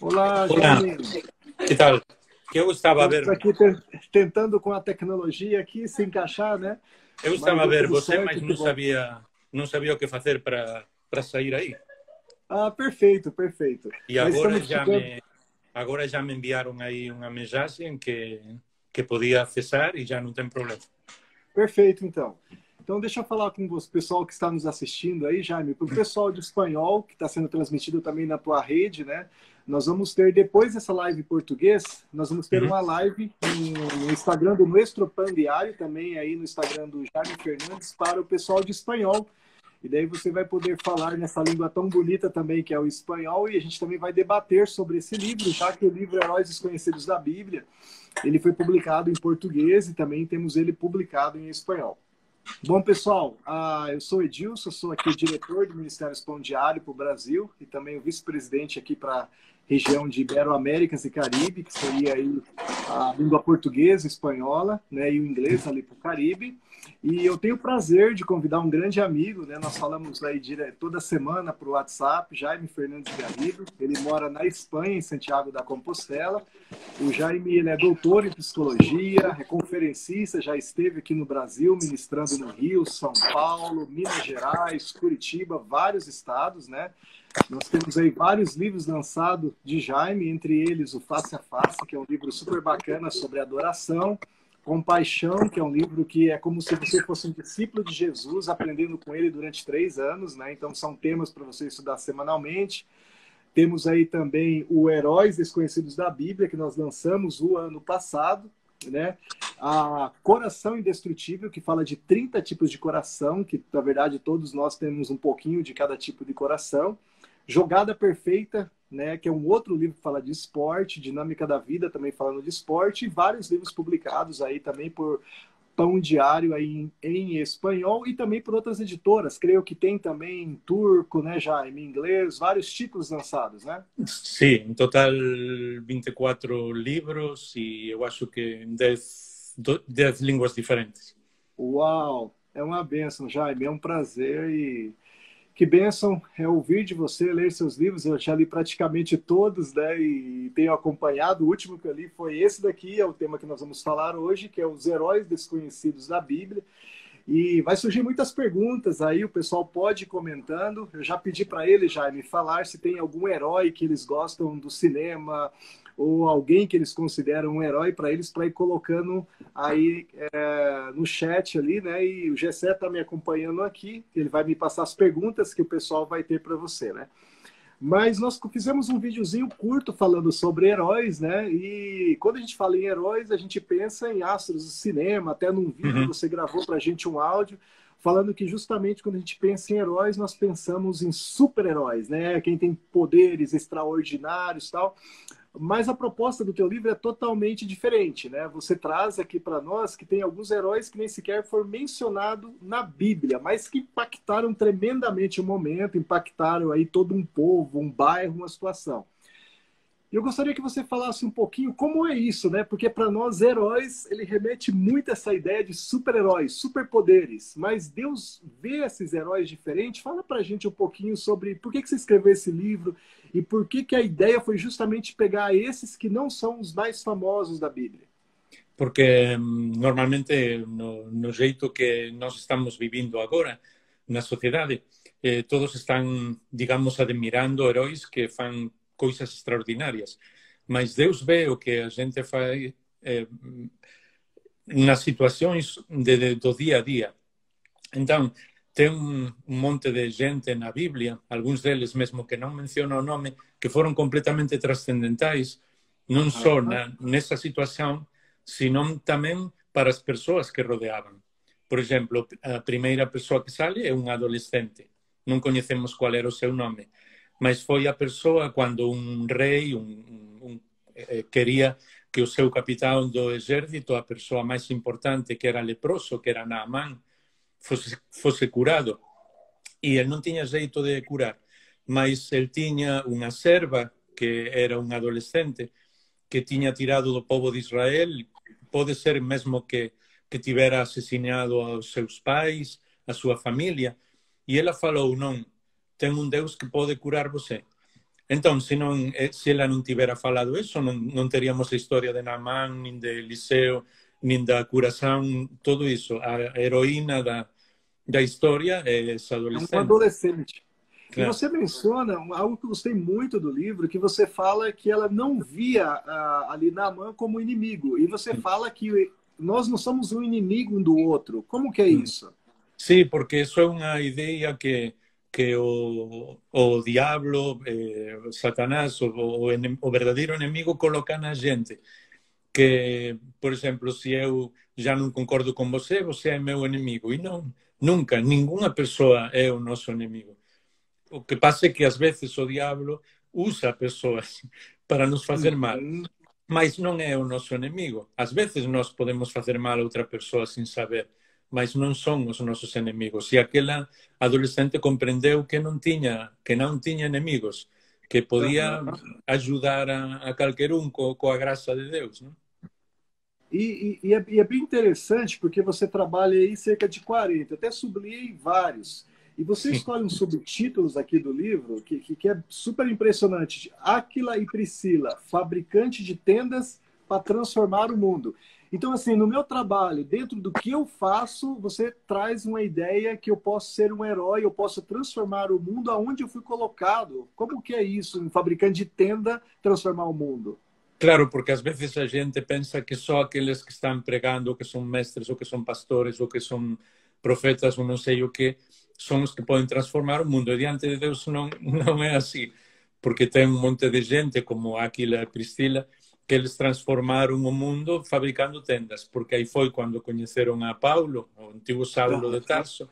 Olá, Jaime. Que tal? Eu estava a ver. aqui tentando com a tecnologia aqui se encaixar, né? Eu estava a ver você, mas não sabia, não sabia o que fazer para para sair aí. Ah, perfeito, perfeito. E agora já ficando... me agora já me enviaram aí uma mensagem que que podia acessar e já não tem problema. Perfeito, então. Então, deixa eu falar com o pessoal que está nos assistindo aí, Jaime, para o pessoal de espanhol, que está sendo transmitido também na tua rede, né? Nós vamos ter, depois dessa live em português, nós vamos ter uhum. uma live no, Instagram do Nuestro Pan Diário, também aí no Instagram do Jaime Fernandes, para o pessoal de espanhol. E daí você vai poder falar nessa língua tão bonita também, que é o espanhol, e a gente também vai debater sobre esse livro, já que o livro Heróis Desconhecidos da Bíblia, ele foi publicado em português e também temos ele publicado em espanhol. Bom, pessoal, uh, eu sou Edilson, sou aqui diretor do Ministério Pão Diário para o Brasil e também o vice-presidente aqui para a região de Ibero-Américas e Caribe, que seria aí a língua portuguesa, espanhola né, e o inglês ali para o Caribe. E eu tenho o prazer de convidar um grande amigo, né? Nós falamos aí toda semana para o WhatsApp, Jaime Fernandes Garrido. Ele mora na Espanha, em Santiago da Compostela. O Jaime ele é doutor em psicologia, é conferencista, já esteve aqui no Brasil, ministrando no Rio, São Paulo, Minas Gerais, Curitiba, vários estados, né? Nós temos aí vários livros lançados de Jaime, entre eles o Face a Face, que é um livro super bacana sobre adoração. Compaixão, que é um livro que é como se você fosse um discípulo de Jesus, aprendendo com ele durante três anos, né? Então são temas para você estudar semanalmente. Temos aí também o Heróis Desconhecidos da Bíblia, que nós lançamos o ano passado, né? A Coração Indestrutível, que fala de 30 tipos de coração, que na verdade todos nós temos um pouquinho de cada tipo de coração. Jogada Perfeita, né, que é um outro livro que fala de esporte, Dinâmica da Vida, também falando de esporte, e vários livros publicados aí também por Pão Diário aí em, em, espanhol e também por outras editoras. Creio que tem também em turco, né, já em inglês, vários títulos lançados, né? Sim, em total 24 livros e eu acho que 10, 10 línguas diferentes. Uau! É uma benção, Jaime, é um prazer e que bênção é ouvir de você, ler seus livros. Eu já li praticamente todos, né? E tenho acompanhado. O último que eu li foi esse daqui, é o tema que nós vamos falar hoje, que é os heróis desconhecidos da Bíblia. E vai surgir muitas perguntas aí, o pessoal pode ir comentando. Eu já pedi para ele, Jaime, falar se tem algum herói que eles gostam do cinema, ou alguém que eles consideram um herói para eles, para ir colocando aí é, no chat ali, né? E o Gessé está me acompanhando aqui, ele vai me passar as perguntas que o pessoal vai ter para você, né? Mas nós fizemos um videozinho curto falando sobre heróis, né? E quando a gente fala em heróis, a gente pensa em astros do cinema, até num vídeo uhum. você gravou para a gente um áudio falando que justamente quando a gente pensa em heróis, nós pensamos em super-heróis, né? Quem tem poderes extraordinários tal. Mas a proposta do teu livro é totalmente diferente, né? Você traz aqui para nós que tem alguns heróis que nem sequer foram mencionados na Bíblia, mas que impactaram tremendamente o momento, impactaram aí todo um povo, um bairro, uma situação. Eu gostaria que você falasse um pouquinho como é isso, né? Porque para nós heróis, ele remete muito a essa ideia de super-heróis, superpoderes. Mas Deus vê esses heróis diferentes. Fala para a gente um pouquinho sobre por que, que você escreveu esse livro e por que, que a ideia foi justamente pegar esses que não são os mais famosos da Bíblia. Porque hum, normalmente no, no jeito que nós estamos vivendo agora na sociedade, eh, todos estão, digamos, admirando heróis que fan coisas extraordinarias. Mas Deus vê o que a gente faz eh, nas situações de, de, do dia a dia. Então, tem um monte de gente na Bíblia, alguns deles mesmo que não mencionam o nome, que foram completamente transcendentais, não só na, nessa situação, sino também para as pessoas que rodeavam. Por exemplo, a primeira pessoa que sale é um adolescente. Não conhecemos qual era o seu nome, mas foi a pessoa quando um rei um, um, eh, queria que o seu capitão do exército, a pessoa mais importante, que era leproso, que era fosse, fosse curado. E ele não tinha jeito de curar, mas ele tinha uma serva, que era um adolescente, que tinha tirado do povo de Israel, pode ser mesmo que, que tivera assassinado aos seus pais, a sua família, e ela falou, não, tem um Deus que pode curar você. Então, se, não, eh, se ela não tivera falado isso, não, não teríamos a história de Naamán, nem de Eliseu, nem da curação, tudo isso. A heroína da, da história é essa adolescente. É um adolescente. E é. você menciona algo que eu gostei muito do livro, que você fala que ela não via ali Naamã como inimigo. E você fala que nós não somos um inimigo um do outro. Como que é isso? Sim, porque isso é uma ideia que que o, o diablo, eh, Satanás, o, o, o verdadeiro inimigo coloca na gente. Que, por exemplo, se eu já não concordo com você, você é meu inimigo. E não, nunca, nenhuma pessoa é o nosso inimigo. O que passa é que às vezes o diabo usa pessoas para nos fazer mal, mas não é o nosso inimigo. Às vezes nós podemos fazer mal a outra pessoa sem saber mas non son os nosos enemigos. E aquela adolescente comprendeu que non tiña, que non tiña enemigos, que podía ajudar a, a calquer un co, coa graça de Deus? E, e, e, é, e, é, bem interessante porque você trabalha aí cerca de 40, até sublinhei vários. E você escolhe uns subtítulos aqui do livro que, que, que é super impressionante. Aquila e Priscila, fabricante de tendas para transformar o mundo. Então, assim, no meu trabalho, dentro do que eu faço, você traz uma ideia que eu posso ser um herói, eu posso transformar o mundo aonde eu fui colocado. Como que é isso, um fabricante de tenda transformar o mundo? Claro, porque às vezes a gente pensa que só aqueles que estão pregando, ou que são mestres, ou que são pastores, ou que são profetas, ou não sei o que, são os que podem transformar o mundo. E diante de Deus não, não é assim, porque tem um monte de gente, como Aquila e Priscila, que eles transformaron o mundo fabricando tendas, porque aí foi cando coñeceron a Paulo, o antigo Saulo de Tarso,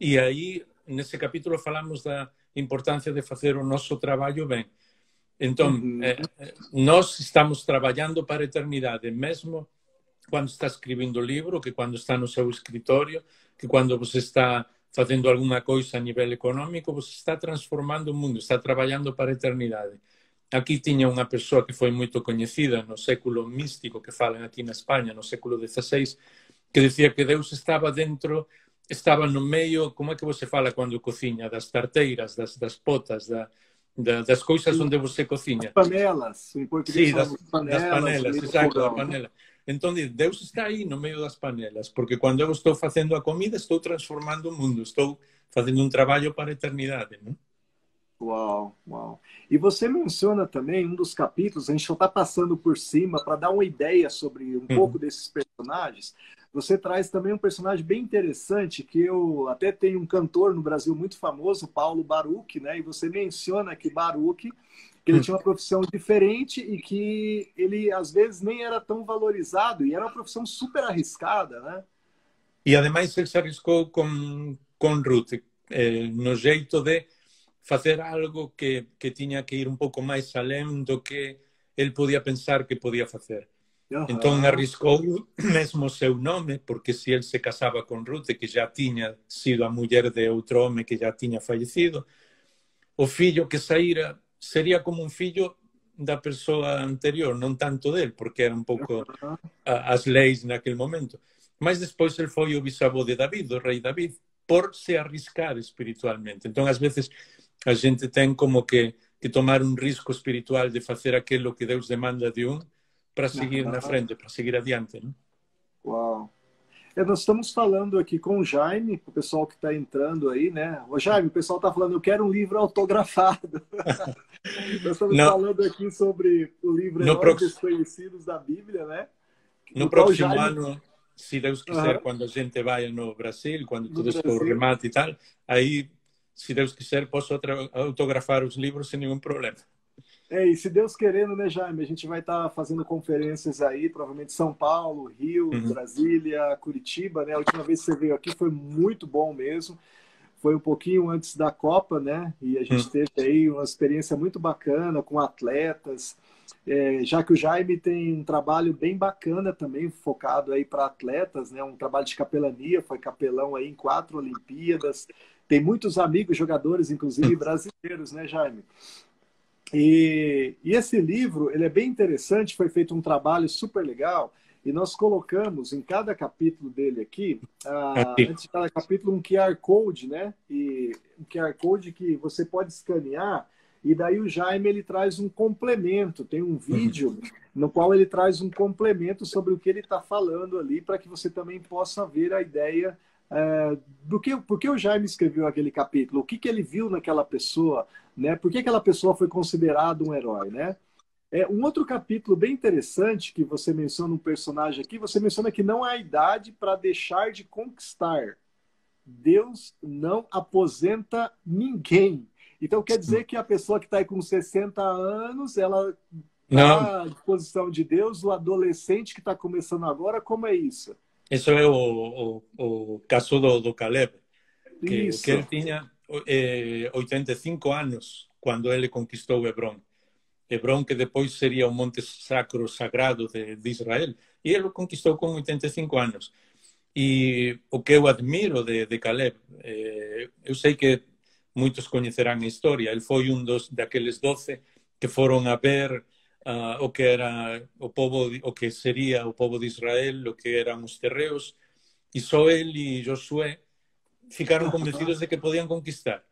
e aí nese capítulo falamos da importancia de facer o noso traballo ben. Entón, uh -huh. eh, nós estamos traballando para a eternidade, mesmo cando está escribindo o libro, que cando está no seu escritorio, que cando você está facendo alguna coisa a nivel económico, você está transformando o mundo, está traballando para a eternidade. Aquí tiña unha persoa que foi moito coñecida no século místico que falan aquí na España, no século XVI, que decía que Deus estaba dentro, estaba no meio, como é que você fala cando cociña, das tarteiras, das, das potas, da, da, das coisas onde você cociña. As panelas, em português sí, das, panelas, das panelas, exacto, da panela. Entón, Deus está aí no meio das panelas, porque cando eu estou facendo a comida, estou transformando o mundo, estou facendo un traballo para a eternidade, non? Uau, uau. E você menciona também um dos capítulos, a gente só está passando por cima para dar uma ideia sobre um uhum. pouco desses personagens. Você traz também um personagem bem interessante, que eu até tenho um cantor no Brasil muito famoso, Paulo Baruch, né? E você menciona que Baruch, que ele uhum. tinha uma profissão diferente e que ele às vezes nem era tão valorizado, e era uma profissão super arriscada, né? E ademais ele se arriscou com, com Ruth, eh, no jeito de facer algo que, que tiña que ir un pouco máis alén do que el podía pensar que podía facer. Ajá. Entón arriscou mesmo o seu nome, porque se el se casaba con Ruth, que já tiña sido a muller de outro home que já tiña fallecido, o fillo que saíra sería como un fillo da persoa anterior, non tanto del, porque era un pouco a, as leis naquel momento. Mas despois el foi o bisavó de David, o rei David, por se arriscar espiritualmente. Entón, ás veces, a gente tem como que, que tomar um risco espiritual de fazer aquilo que Deus demanda de um para seguir na frente, para seguir adiante. Né? Uau! É, nós estamos falando aqui com o Jaime, o pessoal que está entrando aí, né? O Jaime, o pessoal está falando, eu quero um livro autografado. nós estamos no, falando aqui sobre o livro Heróis prox... Desconhecidos da Bíblia, né? No próximo Jaime... ano, se Deus quiser, uhum. quando a gente vai no Brasil, quando tudo for remate e tal, aí se Deus quiser, posso autografar os livros sem nenhum problema. É, e se Deus querendo, né, Jaime? A gente vai estar tá fazendo conferências aí, provavelmente São Paulo, Rio, uhum. Brasília, Curitiba, né? A última vez que você veio aqui foi muito bom mesmo. Foi um pouquinho antes da Copa, né? E a gente uhum. teve aí uma experiência muito bacana com atletas. É, já que o Jaime tem um trabalho bem bacana também, focado aí para atletas, né? Um trabalho de capelania, foi capelão aí em quatro Olimpíadas tem muitos amigos jogadores, inclusive brasileiros, né, Jaime? E, e, esse livro ele é bem interessante, foi feito um trabalho super legal e nós colocamos em cada capítulo dele aqui, uh, antes de cada capítulo, um QR Code, né? E um QR Code que você pode escanear E daí o Jaime ele traz um complemento, tem um vídeo uhum. no qual ele traz um complemento sobre o que ele está falando ali, para que você também possa ver a ideia é, do que, por que o Jaime escreveu aquele capítulo, o que, que ele viu naquela pessoa, né? Por que aquela pessoa foi considerada um herói, né? É, um outro capítulo bem interessante que você menciona um personagem aqui, você menciona que não há idade para deixar de conquistar. Deus não aposenta ninguém. Então quer dizer que a pessoa que está aí com 60 anos, ela está à disposição de Deus, o adolescente que está começando agora, como é isso? Isso é o, o, o caso do, do Caleb, que, que ele tinha eh, 85 anos quando ele conquistou Hebron. Hebron, que depois seria o monte sacro sagrado de, de Israel, e ele o conquistou com 85 anos. E o que eu admiro de, de Caleb, eh, eu sei que muitos conhecerão a história. Ele foi um dos daqueles doze que foram a ver uh, o que era o povo, o que seria o povo de Israel, o que eram os terreos, e só ele e Josué ficaram convencidos de que podiam conquistar.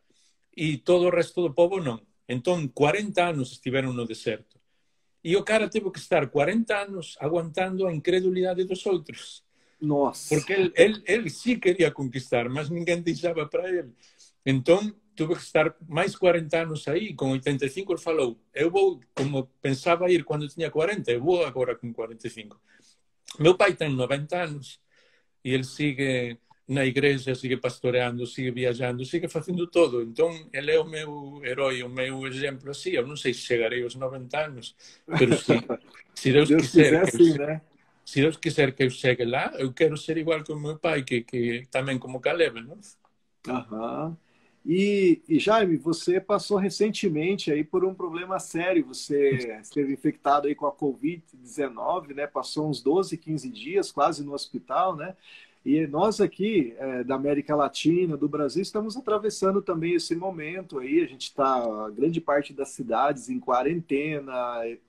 E todo o resto do povo não. Então, 40 anos estiveram no deserto. E o cara teve que estar 40 anos aguantando a incredulidade dos outros. Nossa. Porque ele, ele, ele sim queria conquistar, mas ninguém deixava para ele. Então, tuve que estar mais 40 anos aí, com 85 ele falou, eu vou, como pensava ir quando tinha 40, eu vou agora com 45. Meu pai tem 90 anos e ele sigue na igreja, sigue pastoreando, sigue viajando, sigue fazendo todo. Então, ele é o meu herói, o meu exemplo assim. Eu não sei se chegarei aos 90 anos, mas se, se Deus, Deus quiser, quiser sim, né? se Deus quiser que eu chegue lá, eu quero ser igual com meu pai, que, que também como Caleb, não? Aham. E, e, Jaime, você passou recentemente aí por um problema sério. Você esteve infectado aí com a Covid-19, né? Passou uns 12, 15 dias quase no hospital, né? E nós aqui é, da América Latina, do Brasil, estamos atravessando também esse momento aí. A gente está, grande parte das cidades em quarentena.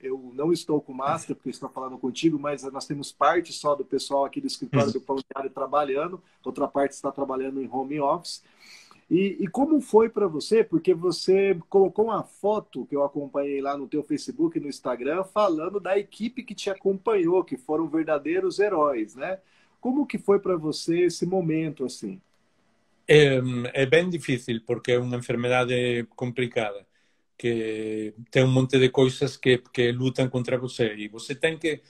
Eu não estou com máscara porque estou falando contigo, mas nós temos parte só do pessoal aqui do escritório do Pão Diário trabalhando, outra parte está trabalhando em home office. E, e como foi para você? Porque você colocou uma foto que eu acompanhei lá no teu Facebook e no Instagram falando da equipe que te acompanhou, que foram verdadeiros heróis, né? Como que foi para você esse momento assim? É, é, bem difícil porque é uma enfermidade complicada que tem um monte de coisas que, que lutam contra você e você tem que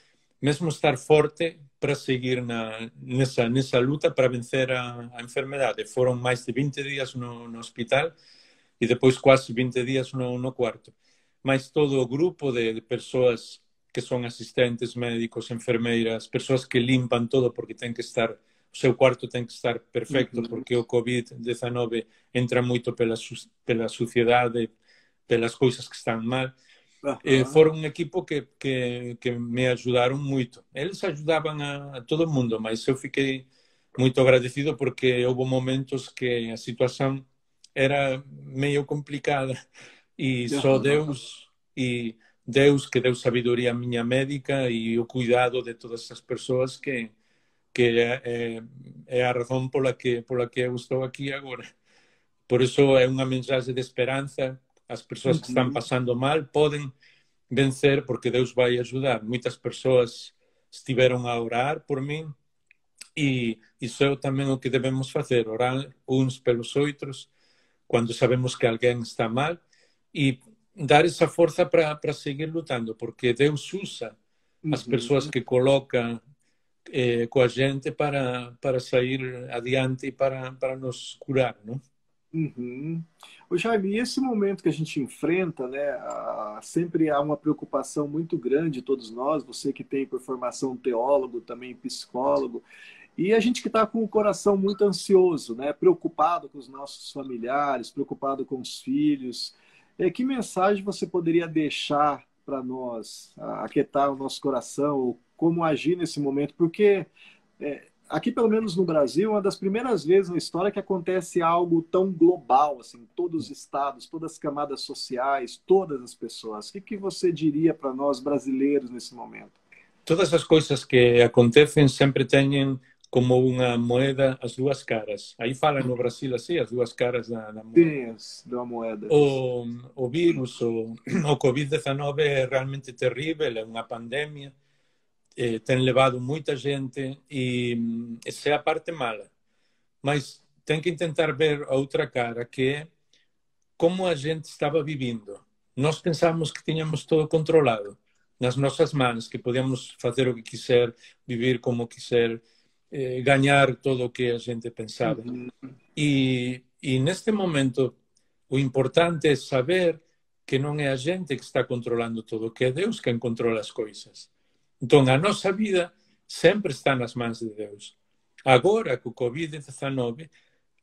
mesmo estar forte para seguir na, nessa, nessa luta para vencer a, a enfermedade. Foram mais de 20 dias no, no hospital e depois quase 20 dias no, no quarto. Mas todo o grupo de, de pessoas que são assistentes médicos, enfermeiras, pessoas que limpam todo porque tem que estar o seu quarto tem que estar perfeito porque o Covid-19 entra muito pela, pela suciedade, pelas coisas que estão mal. Eh, foram um equipo que, que, que, me ajudaram muito. Eles ajudavam a, a, todo mundo, mas eu fiquei muito agradecido porque houve momentos que a situação era meio complicada e só Deus e Deus que deu sabedoria à minha médica e o cuidado de todas essas pessoas que que é, é, é a razão pela que pela que eu estou aqui agora. Por isso é uma mensagem de esperança as pessoas que estão passando mal podem vencer porque Deus vai ajudar. Muitas pessoas estiveram a orar por mim e isso é também o que devemos fazer, orar uns pelos outros quando sabemos que alguém está mal e dar essa força para seguir lutando, porque Deus usa as pessoas que coloca eh, com a gente para, para sair adiante e para, para nos curar, não? Uhum. O Jaime, esse momento que a gente enfrenta, né, a, sempre há uma preocupação muito grande, todos nós, você que tem por formação teólogo, também psicólogo, e a gente que está com o coração muito ansioso, né, preocupado com os nossos familiares, preocupado com os filhos. É, que mensagem você poderia deixar para nós, aquietar o nosso coração, como agir nesse momento? Porque é, aqui pelo menos no Brasil, uma das primeiras vezes na história que acontece algo tão global, assim, todos os estados, todas as camadas sociais, todas as pessoas. O que, que você diria para nós brasileiros nesse momento? Todas as coisas que acontecem sempre têm como unha moeda as dúas caras. Aí fala no Brasil así, as dúas caras da, da moeda. Sim, da moeda. O, o virus, o, o COVID-19 é realmente terrível, é unha pandemia, eh, ten levado moita gente e esa é a parte mala. Mas ten que intentar ver a outra cara, que é como a gente estaba vivindo. Nós pensamos que tiñamos todo controlado nas nosas mans, que podíamos facer o que quiser, vivir como quiser, eh, gañar todo o que a gente pensaba. -huh. E, e neste momento o importante é saber que non é a gente que está controlando todo, que é Deus quen controla as coisas. Entón, a nosa vida sempre está nas mans de Deus. Agora, co COVID-19,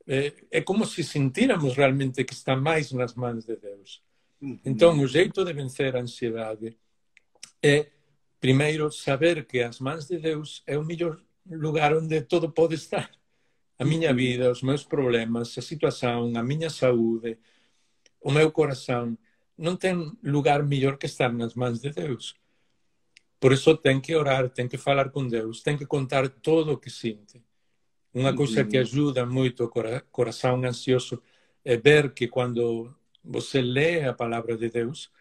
eh, é como se sentíramos realmente que está máis nas mans de Deus. Entón, o xeito de vencer a ansiedade é, primeiro, saber que as mans de Deus é o mellor lugar onde todo pode estar. A miña vida, os meus problemas, a situación, a miña saúde, o meu corazón, non ten lugar mellor que estar nas mans de Deus. Por iso ten que orar, ten que falar con Deus, ten que contar todo o que sinte. Unha cousa que ajuda moito o corazón ansioso é ver que cando você lê a palavra de Deus,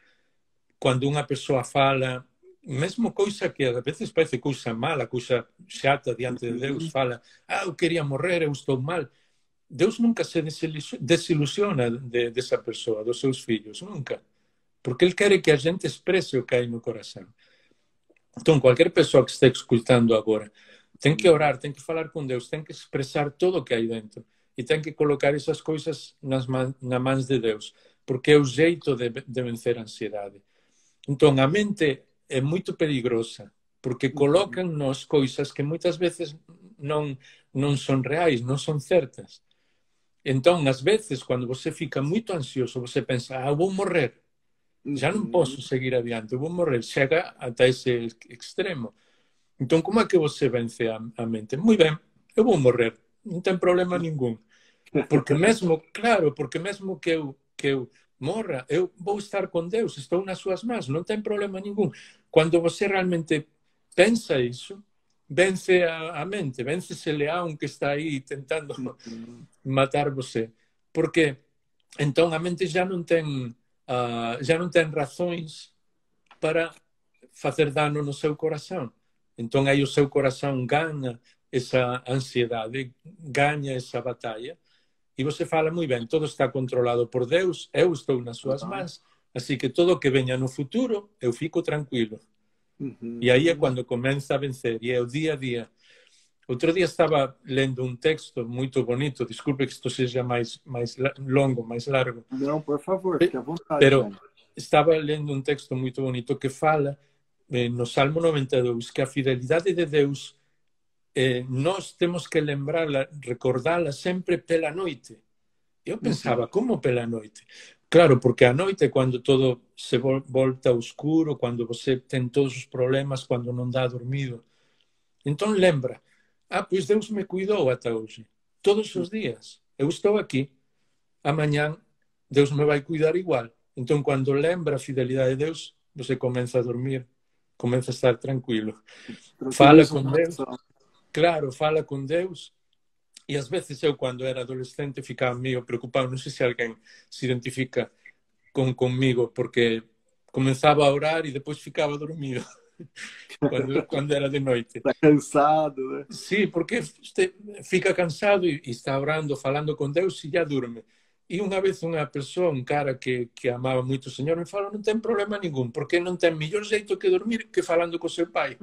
quando unha persoa fala, mesmo coisa que a veces parece cousa mala, cousa chata diante de Deus, fala, ah, eu queria morrer, eu estou mal. Deus nunca se desilusiona de, dessa pessoa, dos seus filhos, nunca. Porque Ele quer que a gente expresse o que hai no coração. Então, qualquer pessoa que esteja escutando agora tem que orar, tem que falar com Deus, tem que expressar tudo o que há dentro e tem que colocar essas coisas nas man, nas mãos de Deus, porque é o jeito de, de vencer a ansiedade. Então, a mente é muito perigosa, porque colocam-nos coisas que muitas vezes não, não são reais, não são certas. Então, às vezes, quando você fica muito ansioso, você pensa, ah, vou morrer já não posso seguir adiante, eu vou morrer. Chega até esse extremo. Então, como é que você vence a, a mente? Muito bem, eu vou morrer, não tem problema nenhum. Porque mesmo, claro, porque mesmo que eu, que eu morra, eu vou estar com Deus, estou nas suas mãos, não tem problema nenhum. Quando você realmente pensa isso, vence a, a mente, vence esse leão que está aí tentando matar você. Porque então a mente já não tem uh, já não tem razões para fazer dano no seu coração. Então aí o seu coração ganha essa ansiedade, ganha essa batalha e você fala muito bem, tudo está controlado por Deus, eu estou nas suas mãos, assim que tudo que venha no futuro, eu fico tranquilo. Uhum. E aí é quando começa a vencer, e é o dia a dia. Outro dia estava lendo um texto muito bonito, desculpe que isto seja mais, mais longo, mais largo. Não, por favor, fique à vontade. Pero estava lendo um texto muito bonito que fala eh, no Salmo 92 que a fidelidade de Deus eh, nós temos que lembrá-la, recordá-la sempre pela noite. Eu pensava, como pela noite? Claro, porque a noite, quando todo se volta escuro, quando você tem todos os problemas, quando não dá dormido. Então lembra, Ah, pois Deus me cuidou até hoje. Todos os dias. Eu estou aqui. Amanhã Deus me vai cuidar igual. Então, quando lembra a fidelidade de Deus, você começa a dormir, começa a estar tranquilo. Fala com Deus. Claro, fala com Deus. E às vezes eu, quando era adolescente, ficava meio preocupado. Não sei se alguém se identifica com, comigo, porque começava a orar e depois ficava dormido. quando, quando, era de noite. Está cansado, ¿eh? né? Sim, porque fica cansado e, está orando, falando com Deus e já dorme. E unha vez unha persoa, un cara que, que amaba moito o Señor, me falou, non ten problema ningún, porque non ten mellor xeito que dormir que falando co seu pai.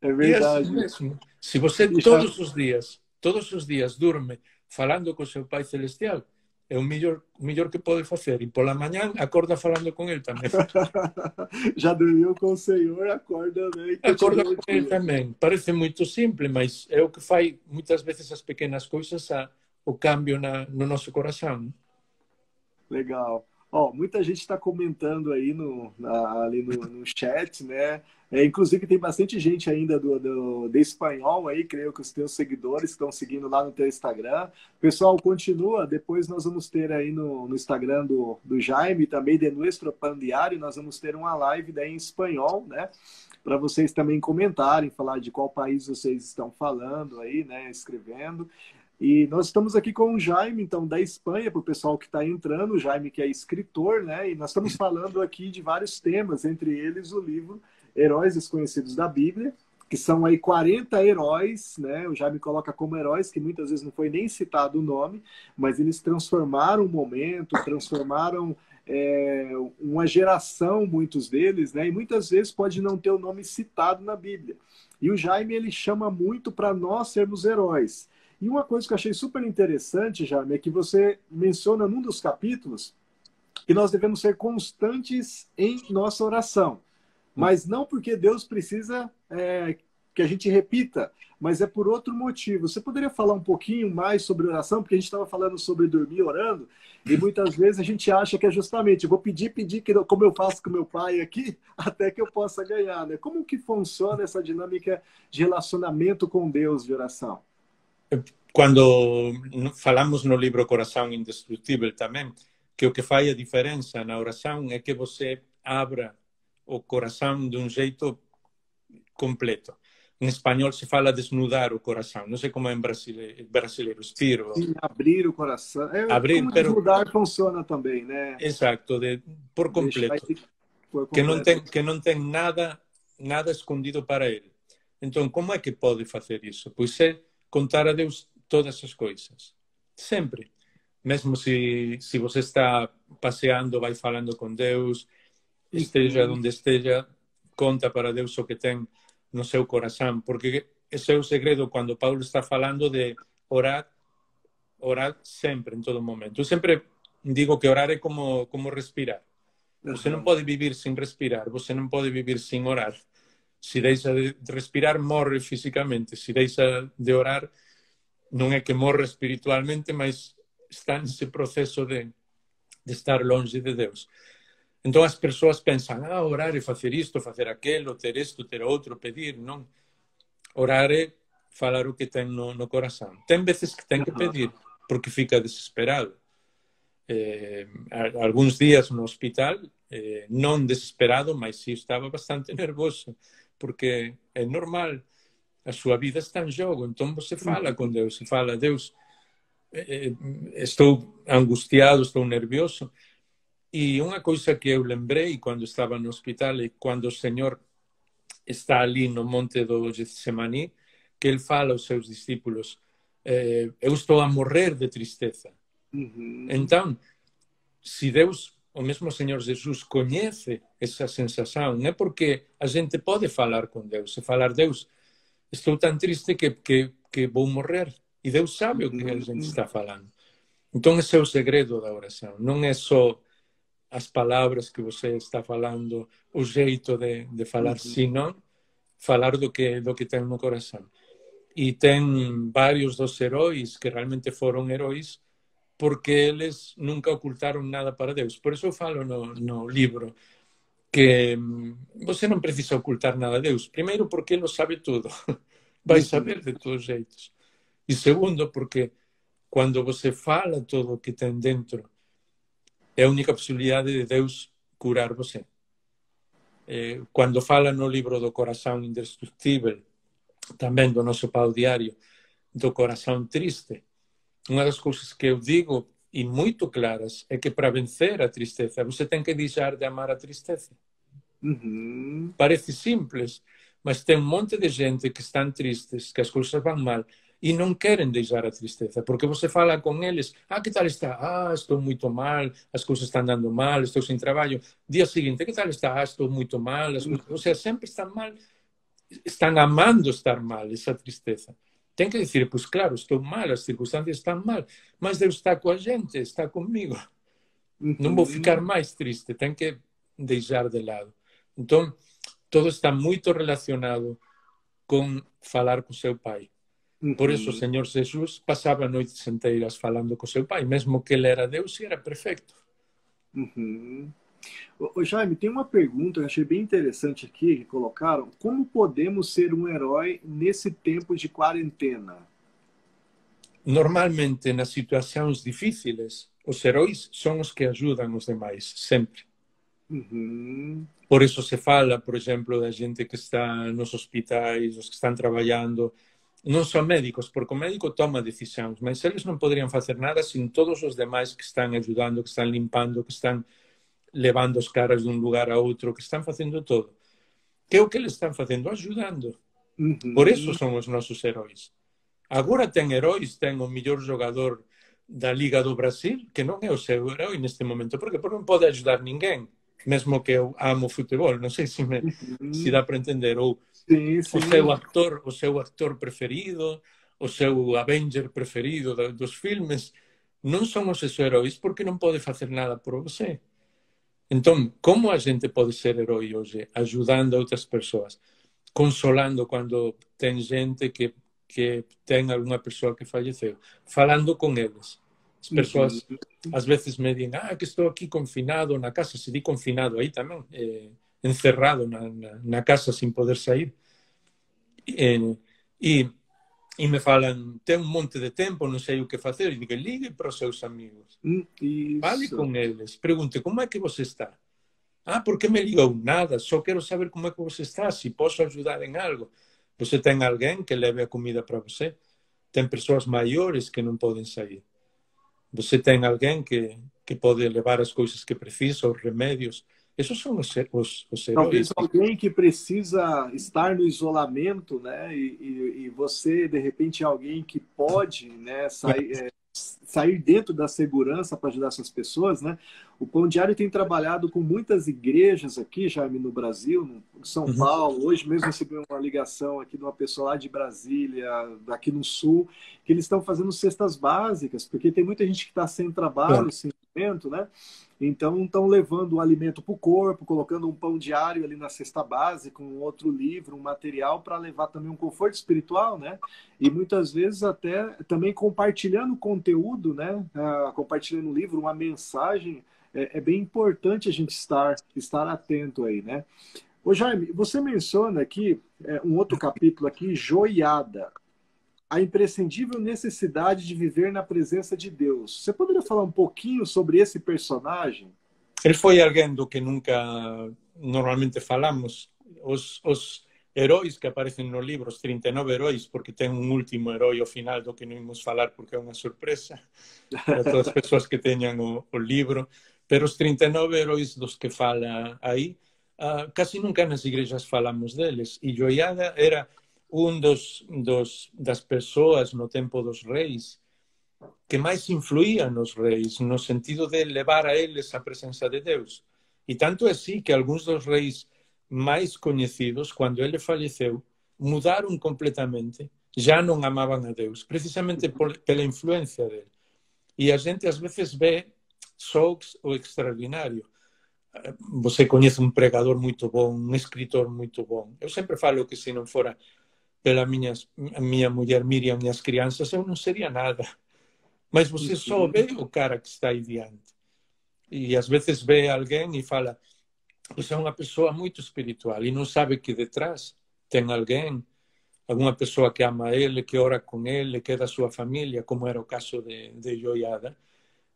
É verdade. E mesmo, se você todos os días, todos os días durme falando co seu pai celestial, é o melhor, o melhor que pode fazer. E pela manhã acorda falando com ele também. Já dormiu com o Senhor, acorda bem. Acorda com ele também. Parece muito simples, mas é o que faz muitas vezes as pequenas coisas a, o cambio na, no nosso coração. Legal. Ó, muita gente está comentando aí no, na, ali no, no, chat, né? É, inclusive tem bastante gente ainda do, do, de espanhol aí, creio que os teus seguidores estão seguindo lá no teu Instagram. Pessoal, continua. Depois nós vamos ter aí no, no Instagram do, do Jaime, também de Nuestro Pan Diário, nós vamos ter uma live daí em espanhol, né? Para vocês também comentarem, falar de qual país vocês estão falando aí, né? Escrevendo. E nós estamos aqui com o Jaime, então, da Espanha, para o pessoal que está entrando, o Jaime que é escritor, né? E nós estamos falando aqui de vários temas, entre eles o livro Heróis Desconhecidos da Bíblia, que são aí 40 heróis, né? O Jaime coloca como heróis, que muitas vezes não foi nem citado o nome, mas eles transformaram o momento, transformaram é, uma geração, muitos deles, né? E muitas vezes pode não ter o nome citado na Bíblia. E o Jaime ele chama muito para nós sermos heróis. E uma coisa que eu achei super interessante, Jaime, é que você menciona num dos capítulos que nós devemos ser constantes em nossa oração. Mas não porque Deus precisa é, que a gente repita, mas é por outro motivo. Você poderia falar um pouquinho mais sobre oração? Porque a gente estava falando sobre dormir orando, e muitas vezes a gente acha que é justamente, vou pedir, pedir, que, como eu faço com meu pai aqui, até que eu possa ganhar. Né? Como que funciona essa dinâmica de relacionamento com Deus de oração? Quando falamos no livro Coração Indestrutível também, que o que faz a diferença na oração é que você abra o coração de um jeito completo. Em espanhol se fala desnudar o coração. Não sei como é em brasileiro, brasileiro espiro. Sim, abrir o coração. É, abrir, como pero... desnudar funciona também, né? Exato, de, por completo. Que não tem que não tem nada nada escondido para ele. Então, como é que pode fazer isso? Pois é contar a Deus todas as coisas. Sempre. Mesmo se, se você está passeando, vai falando com Deus, esteja onde esteja, conta para Deus o que tem no seu coração. Porque esse é o segredo quando Paulo está falando de orar, orar sempre, em todo momento. Eu sempre digo que orar é como, como respirar. Você não pode viver sem respirar, você não pode viver sem orar. se deixa de respirar, morre físicamente. Se deixa de orar, non é que morre espiritualmente, mas está nese proceso de, de estar longe de Deus. Entón as persoas pensan, ah, orar é facer isto, facer aquelo, ter isto, ter outro, pedir, non. Orar é falar o que ten no, no corazón. Ten veces que ten que pedir, porque fica desesperado. Eh, algúns días no hospital, eh, non desesperado, mas sí estaba bastante nervoso. Porque é normal, a súa vida está en xogo, entón você fala con Deus, e fala, Deus, eh, estou angustiado, estou nervioso, e unha coisa que eu lembrei cando estaba no hospital e cando o Señor está ali no monte do Getsemaní, que ele fala aos seus discípulos, eh, eu estou a morrer de tristeza. Então, se Deus o mesmo Señor Jesus coñece esa sensación, é porque a gente pode falar con Deus, e falar, Deus, estou tan triste que, que, que vou morrer. E Deus sabe o que a gente está falando. Então, esse é o segredo da oração. Não é só as palavras que você está falando, o jeito de, de falar, uhum. senão falar do que, do que tem no coração. E tem vários dos heróis que realmente foram heróis porque eles nunca ocultaram nada para Deus. Por eu falo no, livro que hum, você não precisa ocultar nada a Deus. Primeiro, porque Ele sabe tudo. Vai saber de todos os jeitos. E segundo, porque quando você fala tudo o que tem dentro, é a única possibilidade de Deus curar você. Eh, quando fala no livro do Coração Indestrutível, também do nosso pau diário, do coração triste, uma das coisas que eu digo e muito claras é que para vencer a tristeza você tem que deixar de amar a tristeza. Uhum. Parece simples, mas tem um monte de gente que estão tristes, que as coisas vão mal e não querem deixar a tristeza, porque você fala com eles, ah, que tal está? Ah, estou muito mal, as coisas estão dando mal, estou sem trabalho. Dia seguinte, que tal está? Ah, estou muito mal. As coisas... Ou seja, sempre estão mal, estão amando estar mal, essa tristeza. Tem que dizer, pois claro, estou mal, as circunstâncias estão mal, mas Deus está com a gente, está comigo. Não vou ficar mais triste, tem que deixar de lado. Então, todo está muito relacionado com falar com seu pai. Por eso o Señor Jesús pasaba noites enteiras falando co seu pai, mesmo que ele era Deus e era perfecto. Uhum. Ô, Jaime, tem uma pergunta que eu achei bem interessante aqui que colocaram. Como podemos ser um herói nesse tempo de quarentena? Normalmente, nas situações difíceis, os heróis são os que ajudam os demais, sempre. Uhum. Por isso se fala, por exemplo, da gente que está nos hospitais, os que estão trabalhando, não são médicos, porque o médico toma decisões, mas eles não poderiam fazer nada sem todos os demais que estão ajudando, que estão limpando, que estão levando os caras dun lugar a outro, que están facendo todo. Que é o que eles están facendo? Ajudando. Por eso son os nosos heróis. Agora ten heróis, ten o melhor jogador da Liga do Brasil, que non é o seu herói neste momento, porque non pode ajudar ninguén, mesmo que eu amo futebol, non sei se me se dá para entender, ou sí, sí. o seu actor, o seu actor preferido, o seu Avenger preferido dos filmes, non son os seus heróis porque non pode facer nada por você. Então, como a gente pode ser herói hoje? Ajudando outras pessoas, consolando quando tem gente que, que tem alguma pessoa que faleceu, falando com eles. As pessoas Uhum. às vezes me dizem, ah, que estou aqui confinado na casa, se di confinado aí também, eh, encerrado na, na, na casa sem poder sair. Eh, e, e me falam, tem um monte de tempo, não sei o que fazer. E digo, ligue para os seus amigos, Hum, Isso. fale com eles, pergunte como é que você está. Ah, por que me ligou? Nada, só quero saber como é que você está, se posso ajudar em algo. Você tem alguém que leve a comida para você? Tem pessoas maiores que não podem sair. Você tem alguém que, que pode levar as coisas que precisa, os remédios. Esses são os, os, os Talvez heróis. alguém que precisa estar no isolamento, né? E, e, e você, de repente, é alguém que pode né, sair, é, sair dentro da segurança para ajudar essas pessoas, né? O Pão Diário tem trabalhado com muitas igrejas aqui, Jaime, no Brasil, no São Uhum. Paulo. Hoje mesmo recebi uma ligação aqui de uma pessoa lá de Brasília, aqui no Sul, que eles estão fazendo cestas básicas, porque tem muita gente que está sem trabalho, É. sem alimento, né? Então estão levando o alimento para o corpo, colocando um pão diário ali na cesta básica, um outro livro, um material para levar também um conforto espiritual, né? E muitas vezes até também compartilhando conteúdo, né? Ah, compartilhando um livro, uma mensagem. É, é bem importante a gente estar, estar atento aí, né? Ô Jaime, você menciona aqui é, um outro capítulo aqui, joiada. A imprescindível necessidade de viver na presença de Deus. Você poderia falar um pouquinho sobre esse personagem? Ele foi alguém do que nunca normalmente falamos. Os, os heróis que aparecem no livro, os 39 heróis, porque tem um último herói ao final do que não vamos falar porque é uma surpresa para todas as pessoas que tenham o, o livro. Pero os 39 heróis dos que fala aí, ah, casi nunca nas igrejas falamos deles. E Joiada era um dos, dos das pessoas no tempo dos reis que mais influía nos reis, no sentido de levar a eles a presença de Deus. E tanto é assim que alguns dos reis mais conhecidos, quando ele faleceu, mudaram completamente, já não amavam a Deus, precisamente por, pela influência dele. E a gente às vezes vê só o extraordinário. Você conhece um pregador muito bom, um escritor muito bom. Eu sempre falo que se não fora pela minha, minha mulher Miriam e as crianças, eu não seria nada. Mas você só vê o cara que está aí diante. E às vezes vê alguém e fala: Você é uma pessoa muito espiritual e não sabe que detrás tem alguém, alguma pessoa que ama ele, que ora com ele, que é da sua família, como era o caso de, de Joiada,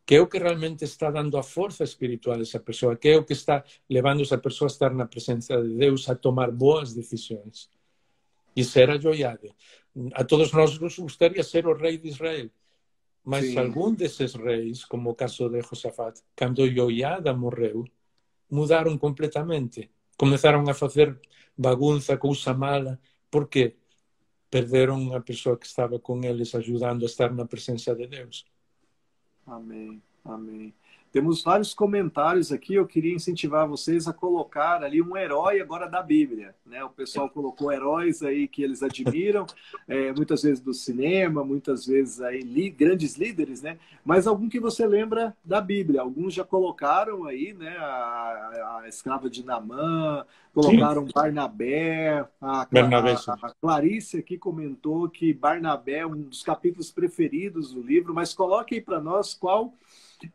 que é o que realmente está dando a força espiritual a essa pessoa, que é o que está levando essa pessoa a estar na presença de Deus, a tomar boas decisões. Isso era Joiada. A todos nós nos gostaria ser o rei de Israel. Mas Sim. algum desses reis, como o caso de Josafat, quando Joiada morreu, mudaram completamente. Começaram a fazer bagunça, coisa mala. Por quê? Perderam a pessoa que estava com eles, ajudando a estar na presença de Deus. Amém, amém. Temos vários comentários aqui. Eu queria incentivar vocês a colocar ali um herói agora da Bíblia. Né? O pessoal colocou heróis aí que eles admiram, é, muitas vezes do cinema, muitas vezes aí li, grandes líderes, né? Mas algum que você lembra da Bíblia. Alguns já colocaram aí, né? A, a escrava de Namã, colocaram Sim. Barnabé, a, Bernabé, a, a Clarice aqui comentou que Barnabé é um dos capítulos preferidos do livro, mas coloque aí para nós qual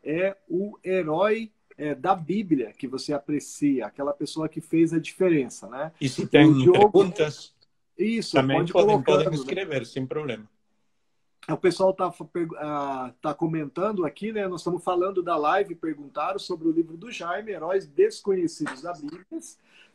é o herói é, da Bíblia que você aprecia, aquela pessoa que fez a diferença, né? E se tem Diogo... perguntas, isso, também pode podem, podem escrever, né? sem problema. O pessoal está uh, tá comentando aqui, né? Nós estamos falando da live, perguntaram sobre o livro do Jaime, Heróis Desconhecidos da Bíblia.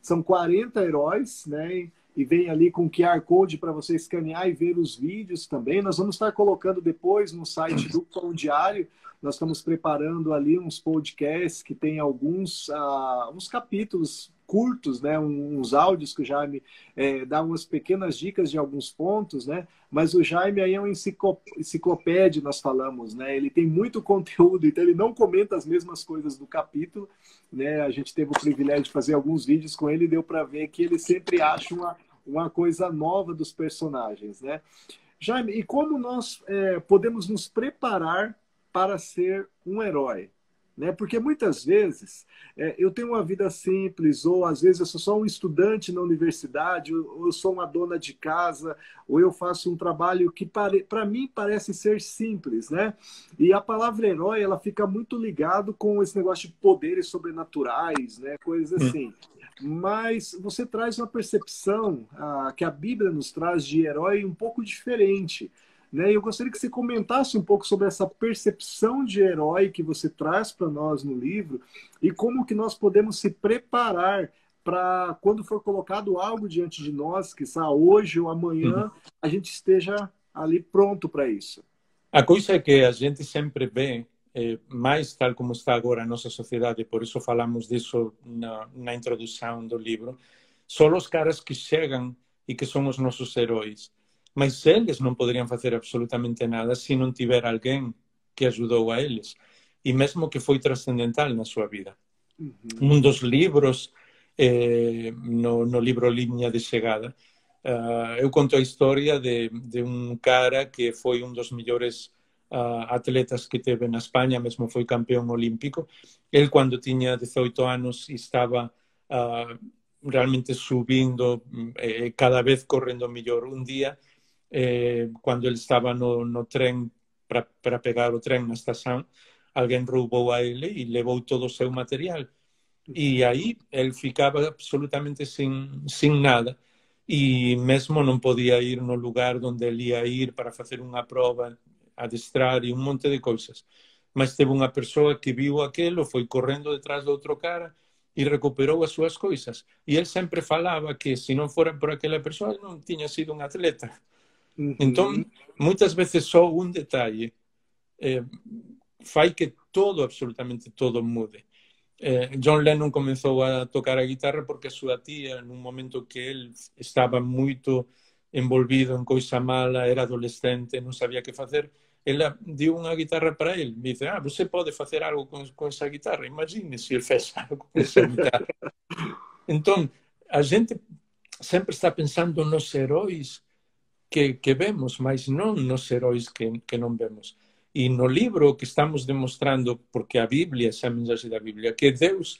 São 40 heróis, né? E vem ali com QR Code para você escanear e ver os vídeos também. Nós vamos estar colocando depois no site do Pão Diário nós estamos preparando ali uns podcasts que tem alguns uh, uns capítulos curtos, né, uns áudios que o Jaime é, dá umas pequenas dicas de alguns pontos, né, mas o Jaime aí é um enciclopédia, nós falamos, né, ele tem muito conteúdo, então ele não comenta as mesmas coisas do capítulo, né, a gente teve o privilégio de fazer alguns vídeos com ele deu para ver que ele sempre acha uma, uma coisa nova dos personagens, né. Jaime, e como nós é, podemos nos preparar para ser um herói. Né? Porque muitas vezes é, eu tenho uma vida simples, ou às vezes eu sou só um estudante na universidade, ou eu sou uma dona de casa, ou eu faço um trabalho que para mim parece ser simples. Né? E a palavra herói ela fica muito ligado com esse negócio de poderes sobrenaturais, né? coisas hum. assim. Mas você traz uma percepção ah, que a Bíblia nos traz de herói um pouco diferente. Né? Eu gostaria que você comentasse um pouco sobre essa percepção de herói que você traz para nós no livro e como que nós podemos se preparar para quando for colocado algo diante de nós, que está hoje ou amanhã, uhum. a gente esteja ali pronto para isso. A coisa é que a gente sempre vê eh, mais tal como está agora a nossa sociedade, por isso falamos disso na, na introdução do livro, são os caras que chegam e que são os nossos heróis mas eles não poderiam fazer absolutamente nada se não tiver alguém que ajudou a eles e mesmo que foi transcendental na sua vida. Uhum. Um dos livros, eh, no, no, livro Linha de Chegada, uh, eu conto a história de, de, um cara que foi um dos melhores uh, atletas que teve na Espanha, mesmo foi campeão olímpico. Ele, quando tinha 18 anos, estava uh, realmente subindo, eh, cada vez correndo melhor. Um dia, eh, quando ele estava no, no trem para pegar o trem na estação, alguém roubou a ele e levou todo o seu material. E aí ele ficava absolutamente sem, sem nada. E mesmo não podia ir no lugar onde ele ia ir para fazer uma prova, adestrar e um monte de coisas. Mas teve uma pessoa que viu aquilo, foi correndo detrás do outro cara e recuperou as suas coisas. E ele sempre falava que se não fora por aquela pessoa, não tinha sido um atleta. Uhum. Então, muitas vezes só um detalhe é, faz que todo, absolutamente todo, mude. É, John Lennon começou a tocar a guitarra porque sua tia, num momento que ele estava muito envolvido em coisa mala, era adolescente, não sabia o que fazer, ela deu uma guitarra para ele. Me disse: Ah, você pode fazer algo com, com essa guitarra? Imagine se ele fez algo com essa guitarra. então, a gente sempre está pensando nos heróis que, que vemos, mas não nos heróis que, que não vemos. E no livro que estamos demonstrando, porque a Bíblia, essa é a mensagem da Bíblia, que Deus,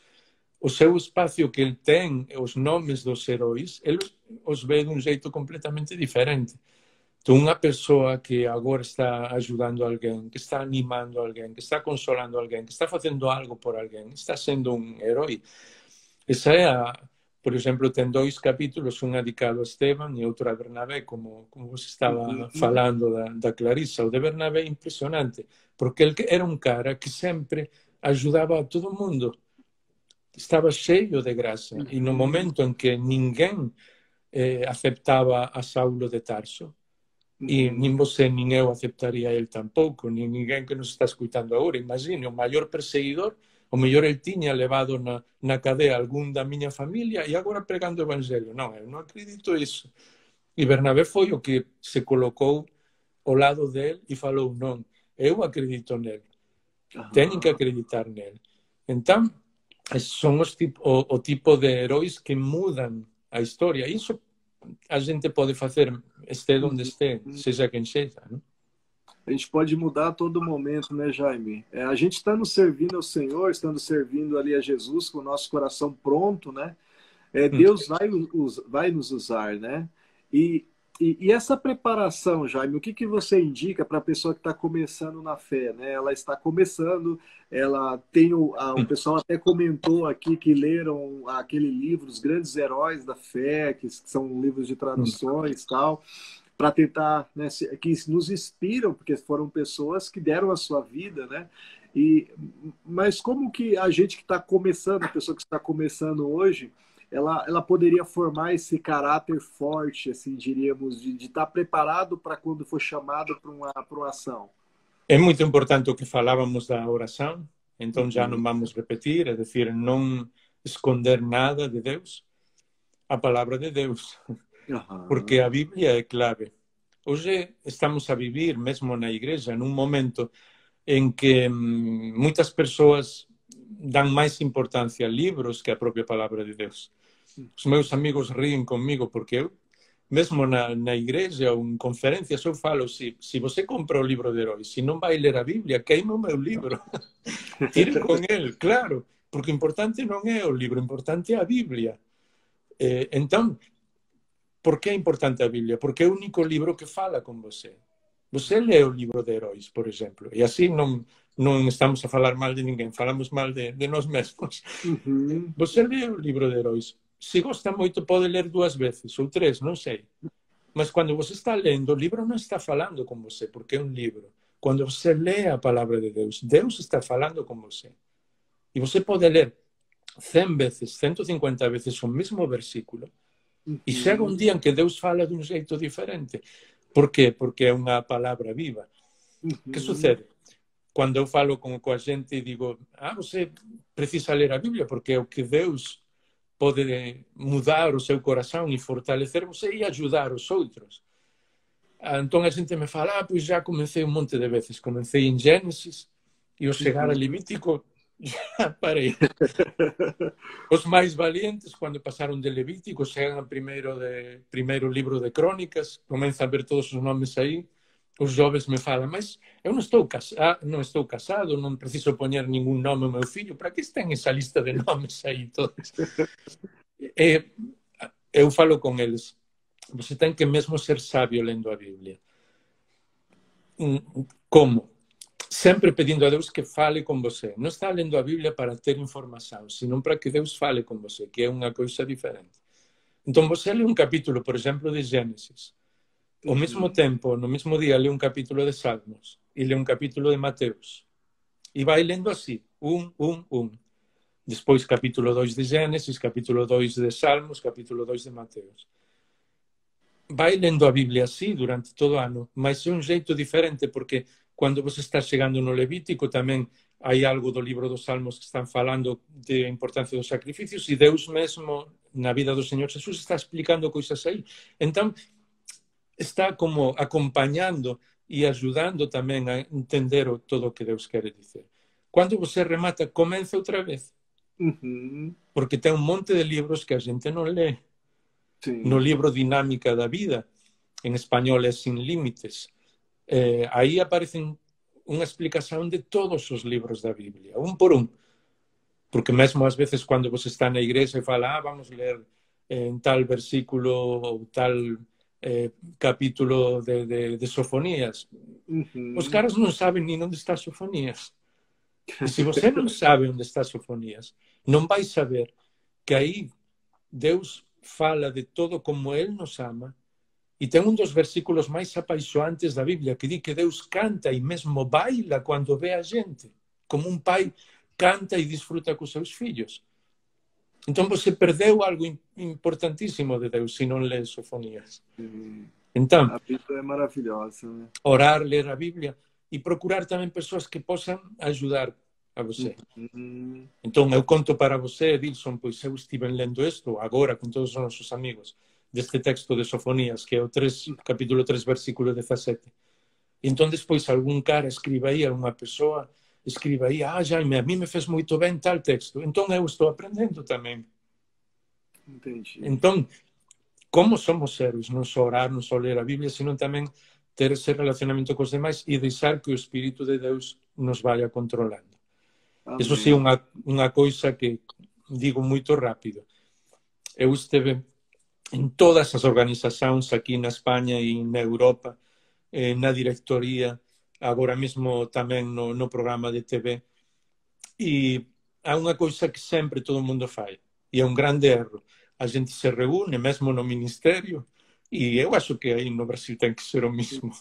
o seu espaço que ele tem, os nomes dos heróis, ele os vê de um jeito completamente diferente. Então, uma pessoa que agora está ajudando alguém, que está animando alguém, que está consolando alguém, que está fazendo algo por alguém, está sendo um herói. Essa é a, por exemplo, tem dois capítulos, um dedicado a Esteban e outro a Bernabé, como, como você estava falando da, da Clarissa. O de Bernabé é impressionante, porque ele era um cara que sempre ajudava a todo mundo. Estava cheio de graça. E no momento em que ninguém eh, aceitava a Saulo de Tarso, e nem você nem eu aceitaria ele tampouco, nem ninguém que nos está escutando agora. Imagine, o maior perseguidor o mellor el tiña levado na, na cadea algún da miña familia e agora pregando o Evangelio. Non, eu non acredito iso. E Bernabé foi o que se colocou ao lado del e falou non, eu acredito nel. Ah. Teñen que acreditar nel. Entón, son os tipo, o, o tipo de heróis que mudan a historia. Iso a xente pode facer este onde mm-hmm. este, sexa quen sexa, non? A gente pode mudar a todo momento, né, Jaime? É, a gente estando servindo ao Senhor, estando servindo ali a Jesus com o nosso coração pronto, né? É, Deus vai, vai nos usar, né? E E, e, essa preparação, Jaime, o que, que você indica para a pessoa que está começando na fé? Né? Ela está começando, ela tem o, a, o pessoal até comentou aqui que leram aquele livro, Os Grandes Heróis da Fé, que são livros de traduções tal, para tentar, né, que nos inspiram, porque foram pessoas que deram a sua vida, né? E, mas como que a gente que está começando, a pessoa que está começando hoje, ela, ela poderia formar esse caráter forte, assim, diríamos, de, estar preparado para quando for chamado para uma, para uma ação? É muito importante o que falávamos da oração, então já não vamos repetir, é decir, não esconder nada de Deus, a palavra de Deus, porque a Bíblia é clave. Hoje estamos a vivir, mesmo na igreja, num momento em que hum, muitas pessoas dão mais importância a livros que a própria palavra de Deus. Os meus amigos riem comigo porque eu, mesmo na, na igreja ou em conferências, eu falo: se, se você compra o livro de heróis, se não vai ler a Bíblia, queima o meu livro. Tire com ele, claro, porque o importante não é o livro, o importante é a Bíblia. Eh, então, por que é importante a Bíblia? Porque é o único livro que fala com você. Você lê o livro de heróis, por exemplo, e assim não, não estamos a falar mal de ninguém, falamos mal de, de nós mesmos. Uhum. Você lê o livro de heróis, se gosta moito, pode ler duas veces ou três, não sei. Mas quando você está lendo, o livro não está falando com você, porque é um livro. Quando você lê a palavra de Deus, Deus está falando com você. E você pode ler 100 vezes, 150 vezes o mesmo versículo, e chega um dia em que Deus fala de um jeito diferente. Por quê? Porque é uma palavra viva. Que sucede? Quando eu falo com, com a gente e digo, ah, você precisa ler a Bíblia, porque é o que Deus pode mudar o seu coração e fortalecer você e ajudar os outros. Então a gente me fala, ah, pois já comecei um monte de vezes. Comecei em Gênesis e ao chegar a Levítico Ya, parei. Os máis valientes, quando pasaron de Levítico, chegan ao primeiro, de, primeiro libro de Crónicas, comenzan a ver todos os nomes aí, os joves me falan, mas eu non estou, casa, ah, non estou casado, non preciso poñer ningún nome ao meu fillo, para que estén esa lista de nomes aí todos? E, eu falo con eles, você ten que mesmo ser sabio lendo a Biblia. Mm, como? sempre pedindo a Deus que fale con você. Non está lendo a Biblia para ter información, senón para que Deus fale con você, que é unha cousa diferente. Entón, você lê un capítulo, por exemplo, de Gênesis. Ao mesmo tempo, no mesmo día, lê un capítulo de Salmos e lê un capítulo de Mateus. E vai lendo así, un, un, un. Despois, capítulo 2 de Gênesis, capítulo 2 de Salmos, capítulo 2 de Mateus. Vai lendo a Biblia así durante todo o ano, mas é un xeito diferente, porque Cando vos está chegando no Levítico tamén hai algo do libro dos Salmos que están falando de importancia dos sacrificios e Deus mesmo na vida do Señor Jesús está explicando coisas aí. Entón, está como acompañando e ajudando tamén a entender o todo o que Deus quere dizer. Cando você remata, comeza outra vez. Uh -huh. Porque ten un monte de libros que a xente non lee. Sí. No libro Dinámica da Vida, en español é Sin Límites, eh, aí aparecen unha explicación de todos os libros da Biblia, un por un. Porque mesmo ás veces cando você está na igrexa e fala, ah, vamos ler en tal versículo ou tal eh, capítulo de, de, de Sofonías. Uhum. Os caras não sabem nem onde está Sofonías. E se você não sabe onde está Sofonías, não vai saber que aí Deus fala de todo como Ele nos ama. E tem um dos versículos mais apaixonantes da Bíblia que diz que Deus canta e mesmo baila quando vê a gente, como um pai canta e desfruta com seus filhos. Então você perdeu algo importantíssimo de Deus se não lê Sofonias. Então, a Bíblia é maravilhosa. Né? Orar, ler a Bíblia e procurar também pessoas que possam ajudar a você. Uhum. Então eu conto para você, Edilson, pois eu estive lendo isto agora com todos os nossos amigos deste texto de Sofonias, que é o 3, capítulo 3, versículo 17. Então depois algum cara escreve aí a uma pessoa escriba aí, ah, Jaime, a mim me fez muito bem tal texto. Então eu estou aprendendo também. Entendi. Então, como somos seres, não só orar, não só ler a Bíblia, sino também ter esse relacionamento com os demais e deixar que o Espírito de Deus nos vá controlando. Isso sim, uma, uma coisa que digo muito rápido. Eu esteve en todas as organizacións aquí na España e na Europa, eh, na directoría, agora mesmo tamén no, no programa de TV. E há unha coisa que sempre todo mundo fai, e é un grande erro. A gente se reúne mesmo no ministerio, e eu acho que aí no Brasil ten que ser o mismo.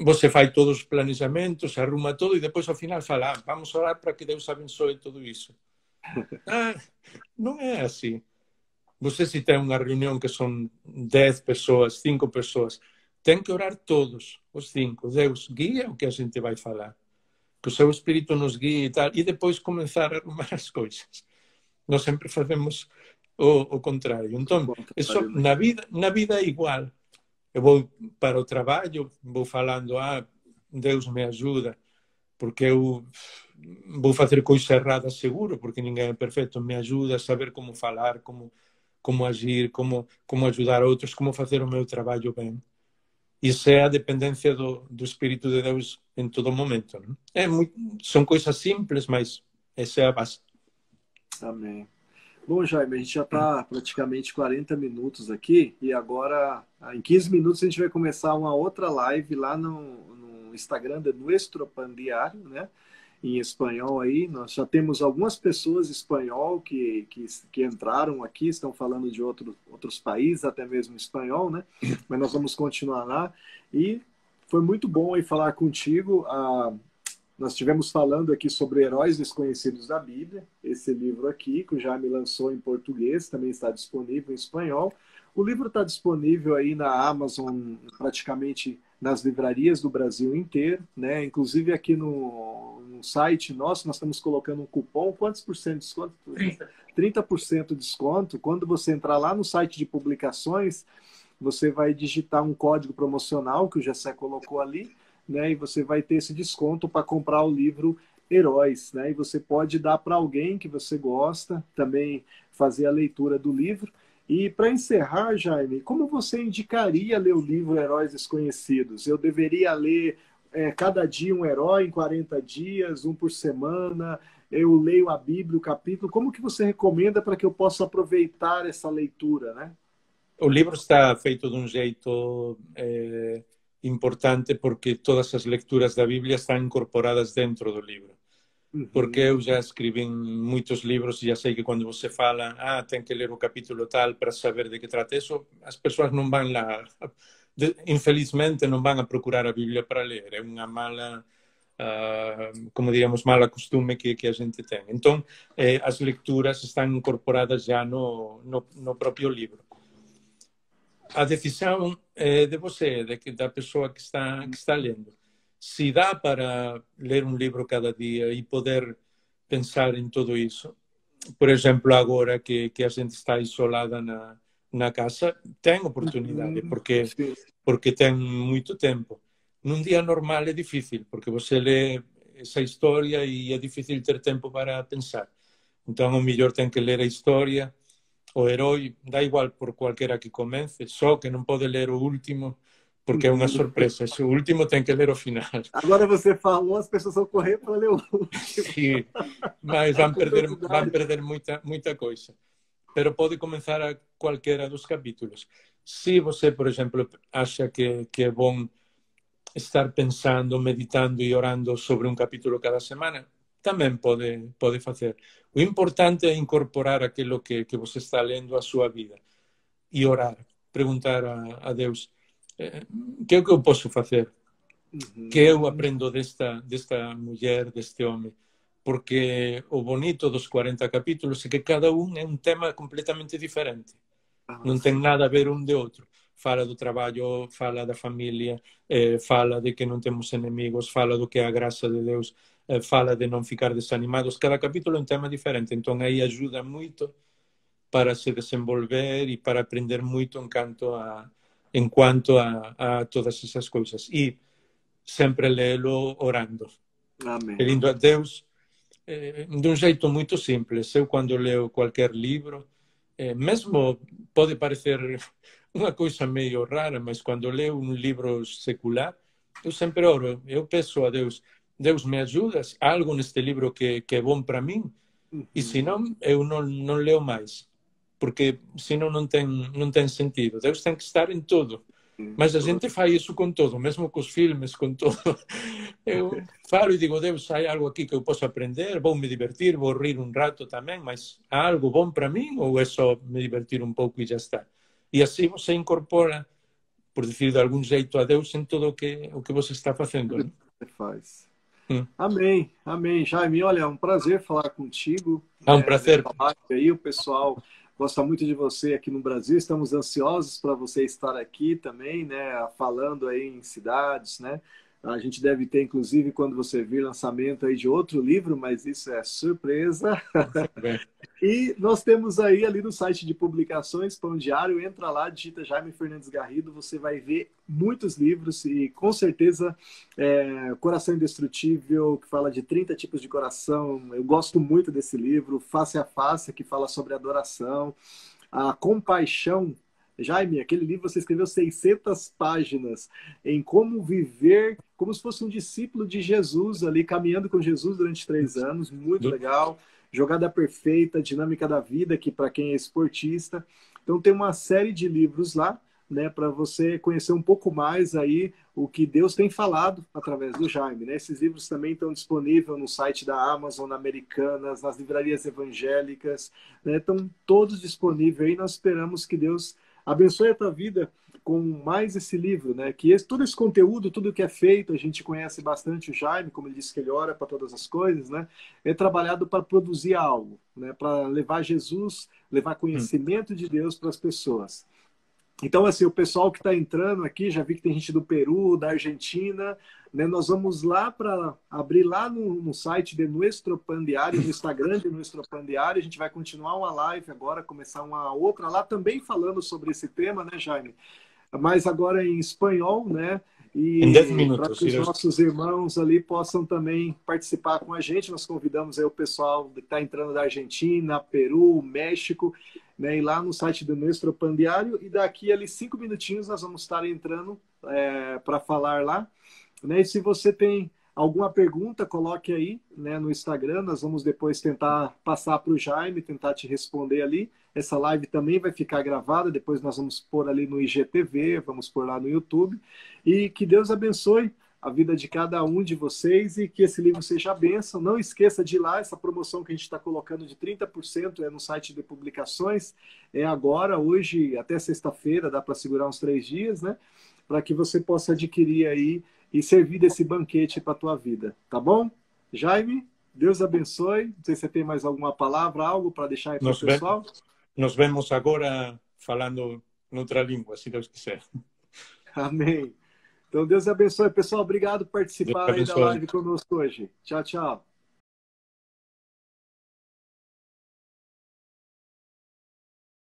Você fai todos os planejamentos, arruma todo e depois ao final fala, ah, vamos orar para que Deus abençoe tudo iso. Ah, non é así. Você se tem unha reunión que son 10 persoas, 5 persoas, ten que orar todos, os cinco. Deus guía o que a xente vai falar. Que o seu espírito nos guíe e tal. E depois comenzar a arrumar as coisas. Nós sempre facemos o, o contrario. Entón, eso, na, vida, na vida é igual. Eu vou para o traballo, vou falando, ah, Deus me ajuda, porque eu vou fazer coisa errada seguro, porque ninguém é perfeito, me ajuda a saber como falar, como como agir, como, como ajudar outros, como fazer o meu trabalho bem. Isso é a dependência do, do Espírito de Deus em todo momento. Não? É muito, são coisas simples, mas essa é a base. Amém. Bom, Jaime, a gente já está praticamente 40 minutos aqui e agora, em 15 minutos, a gente vai começar uma outra live lá no, no Instagram do Nuestro Pan Diário, né? Em espanhol aí. Nós já temos algumas pessoas espanhol que, que, que entraram aqui, estão falando de outro, outros países, até mesmo espanhol, né? Mas nós vamos continuar lá. E foi muito bom aí falar contigo. Ah, nós estivemos falando aqui sobre Heróis Desconhecidos da Bíblia, esse livro aqui, que o Jaime lançou em português, também está disponível em espanhol. O livro está disponível aí na Amazon praticamente nas livrarias do Brasil inteiro, né? Inclusive aqui no, no site nosso nós estamos colocando um cupom, quantos por cento de desconto? 30. 30% de desconto. Quando você entrar lá no site de publicações, você vai digitar um código promocional que o Gessé colocou ali, né? E você vai ter esse desconto para comprar o livro Heróis, né? E você pode dar para alguém que você gosta, também fazer a leitura do livro. E para encerrar, Jaime, como você indicaria ler o livro Heróis Desconhecidos? Eu deveria ler é, cada dia um herói em 40 dias, um por semana? Eu leio a Bíblia, o capítulo. Como que você recomenda para que eu possa aproveitar essa leitura, né? O livro está feito de um jeito é, importante porque todas as leituras da Bíblia estão incorporadas dentro do livro. Porque eu já escrevi muitos livros e já sei que quando você fala, ah, tem que ler o capítulo tal para saber de que trata isso, as pessoas não vão lá, infelizmente não vão a procurar a Bíblia para ler. É uma mala, uh, como diríamos, mala costume que, que a gente tem. Então, eh, as leituras estão incorporadas já no, no, no próprio livro. A decisão é de você, de da pessoa que está, que está lendo se dá para ler um livro cada dia e poder pensar em tudo isso. Por exemplo, agora que, que a gente está isolada na, na casa, tem oportunidade, uhum. porque, porque tem muito tempo. Num dia normal é difícil, porque você lê essa história e é difícil ter tempo para pensar. Então, o melhor tem que ler a história, o herói, dá igual por qualquer que comece, só que não pode ler o último, porque é uma surpresa. Esse último tem que ler o final. Agora você falou, as pessoas vão correr para ler o último. Sim, mas vão perder, vão perder muita, muita coisa. Pero pode começar a qualquer dos capítulos. Se você, por exemplo, acha que, que é bom estar pensando, meditando e orando sobre um capítulo cada semana, também pode, pode fazer. O importante é incorporar aquilo que, que você está lendo à sua vida e orar, perguntar a, a Deus que é o que eu posso fazer? Uhum. Que eu aprendo desta, desta mulher, deste homem? Porque o bonito dos 40 capítulos é que cada um é um tema completamente diferente. Ah, não tem nada a ver um de outro. Fala do trabalho, fala da família, eh, fala de que não temos inimigos, fala do que é a graça de Deus, eh, fala de não ficar desanimados. Cada capítulo é um tema diferente. Então aí ajuda muito para se desenvolver e para aprender muito em quanto a, en cuanto a, a todas esas coisas. E sempre lelo orando. Amém. Pedindo a Deus eh, de um jeito muito simples. Eu, quando leio qualquer livro, eh, mesmo pode parecer uma coisa meio rara, mas quando leio um livro secular, eu sempre oro. Eu peço a Deus, Deus me ajuda, há algo neste livro que, que é bom para mim? Uhum. E se não, eu não, leio mais. Porque senão não tem, não tem sentido. Deus tem que estar em tudo. Mas a gente faz isso com tudo, mesmo com os filmes, com tudo. Eu falo e digo, Deus, há algo aqui que eu posso aprender, vou me divertir, vou rir um rato também, mas há algo bom para mim ou é só me divertir um pouco e já está? E assim você incorpora, por dizer de algum jeito, a Deus em tudo o que, o que você está fazendo. Né? Você faz. Hum. Amém, amém. Jaime, olha, é um prazer falar contigo. É um né, prazer. Aí o pessoal gosta muito de você aqui no Brasil. Estamos ansiosos para você estar aqui também, né? Falando aí em cidades, né? A gente deve ter, inclusive, quando você vir, lançamento aí de outro livro, mas isso é surpresa. e nós temos aí ali no site de publicações, Pão Diário, entra lá, digita Jaime Fernandes Garrido, você vai ver muitos livros e com certeza é, Coração Indestrutível, que fala de 30 tipos de coração. Eu gosto muito desse livro, Face a Face, que fala sobre adoração. A Compaixão, Jaime, aquele livro você escreveu 600 páginas em como viver como se fosse um discípulo de Jesus ali, caminhando com Jesus durante três anos, muito legal. Jogada Perfeita, Dinâmica da Vida, que para quem é esportista. Então tem uma série de livros lá, né, para você conhecer um pouco mais aí o que Deus tem falado através do Jaime. Né? Esses livros também estão disponíveis no site da Amazon, na Americanas, nas livrarias evangélicas, né? estão todos disponíveis aí. Nós esperamos que Deus abençoe a tua vida com mais esse livro, né? Que esse, todo esse conteúdo, tudo que é feito, a gente conhece bastante o Jaime, como ele disse que ele ora para todas as coisas, né? É trabalhado para produzir algo, né? Para levar Jesus, levar conhecimento de Deus para as pessoas. Então, assim, o pessoal que está entrando aqui, já vi que tem gente do Peru, da Argentina, né? Nós vamos lá para abrir lá no, no, site de Nuestro Pandiário, no Instagram de Nuestro Pandiário. A gente vai continuar uma live agora, começar uma outra lá também falando sobre esse tema, né, Jaime? Mas agora em espanhol, né? E para que os nossos irmãos ali possam também participar com a gente. Nós convidamos aí o pessoal que está entrando da Argentina, Peru, México, né, e lá no site do Nuestro Pandiário. E daqui ali cinco minutinhos nós vamos estar entrando é, para falar lá. Né? E se você tem alguma pergunta, coloque aí né, no Instagram. Nós vamos depois tentar passar para o Jaime, tentar te responder ali. Essa live também vai ficar gravada, depois nós vamos pôr ali no IGTV, vamos pôr lá no YouTube. E que Deus abençoe a vida de cada um de vocês e que esse livro seja bênção. Não esqueça de ir lá, essa promoção que a gente está colocando de 30% é no site de publicações. É agora, hoje, até sexta-feira, dá para segurar uns três dias, né? Para que você possa adquirir aí e servir desse banquete para a tua vida, tá bom? Jaime, Deus abençoe. Não sei se você tem mais alguma palavra, algo para deixar aí para o pessoal. Nos vemos agora falando noutra língua, se Deus quiser. Amém. Então, Deus abençoe. Pessoal, obrigado por participar aí da live conosco hoje. Tchau, tchau.